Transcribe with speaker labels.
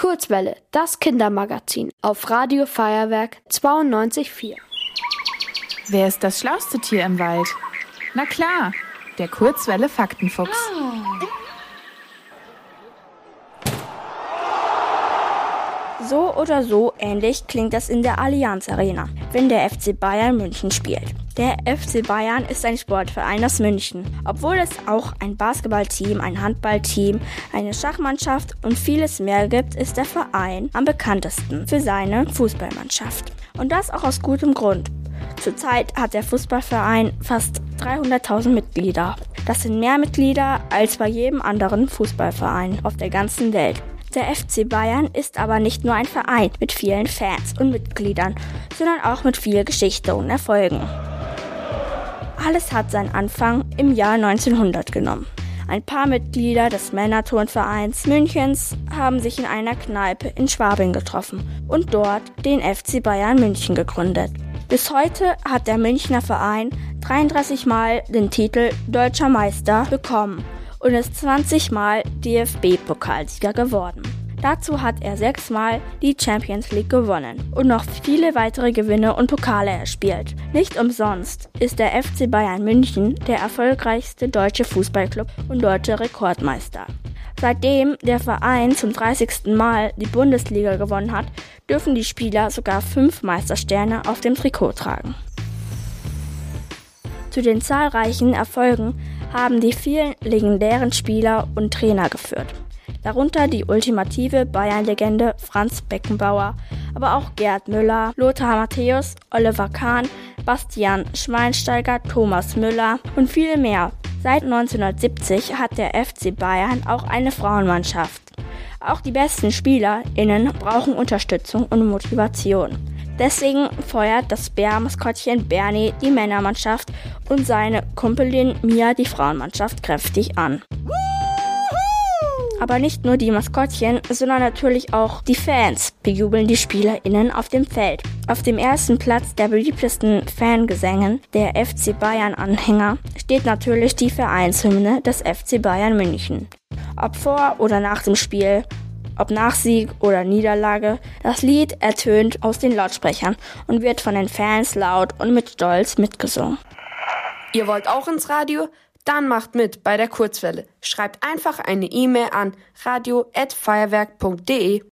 Speaker 1: Kurzwelle, das Kindermagazin auf Radio Feuerwerk 92.4.
Speaker 2: Wer ist das schlauste Tier im Wald? Na klar, der Kurzwelle Faktenfuchs.
Speaker 3: So oder so ähnlich klingt das in der Allianz Arena, wenn der FC Bayern München spielt. Der FC Bayern ist ein Sportverein aus München, obwohl es auch ein Basketballteam, ein Handballteam, eine Schachmannschaft und vieles mehr gibt, ist der Verein am bekanntesten für seine Fußballmannschaft. Und das auch aus gutem Grund. Zurzeit hat der Fußballverein fast 300.000 Mitglieder. Das sind mehr Mitglieder als bei jedem anderen Fußballverein auf der ganzen Welt. Der FC Bayern ist aber nicht nur ein Verein mit vielen Fans und Mitgliedern, sondern auch mit viel Geschichte und Erfolgen. Alles hat seinen Anfang im Jahr 1900 genommen. Ein paar Mitglieder des Männerturnvereins Münchens haben sich in einer Kneipe in Schwabing getroffen und dort den FC Bayern München gegründet. Bis heute hat der Münchner Verein 33 Mal den Titel Deutscher Meister bekommen und ist 20 Mal DFB-Pokalsieger geworden. Dazu hat er sechsmal die Champions League gewonnen und noch viele weitere Gewinne und Pokale erspielt. Nicht umsonst ist der FC Bayern München der erfolgreichste deutsche Fußballclub und deutsche Rekordmeister. Seitdem der Verein zum 30. Mal die Bundesliga gewonnen hat, dürfen die Spieler sogar fünf Meistersterne auf dem Trikot tragen. Zu den zahlreichen Erfolgen haben die vielen legendären Spieler und Trainer geführt. Darunter die ultimative Bayern-Legende Franz Beckenbauer, aber auch Gerd Müller, Lothar Matthäus, Oliver Kahn, Bastian Schweinsteiger, Thomas Müller und viele mehr. Seit 1970 hat der FC Bayern auch eine Frauenmannschaft. Auch die besten SpielerInnen brauchen Unterstützung und Motivation. Deswegen feuert das Bär-Maskottchen Bernie die Männermannschaft und seine Kumpelin Mia die Frauenmannschaft kräftig an. Aber nicht nur die Maskottchen, sondern natürlich auch die Fans bejubeln die SpielerInnen auf dem Feld. Auf dem ersten Platz der beliebtesten Fangesängen der FC Bayern-Anhänger steht natürlich die Vereinshymne des FC Bayern München. Ob vor oder nach dem Spiel, ob nach Sieg oder Niederlage, das Lied ertönt aus den Lautsprechern und wird von den Fans laut und mit Stolz mitgesungen.
Speaker 1: Ihr wollt auch ins Radio? Dann macht mit bei der Kurzwelle. Schreibt einfach eine E-Mail an radio@feuerwerk.de.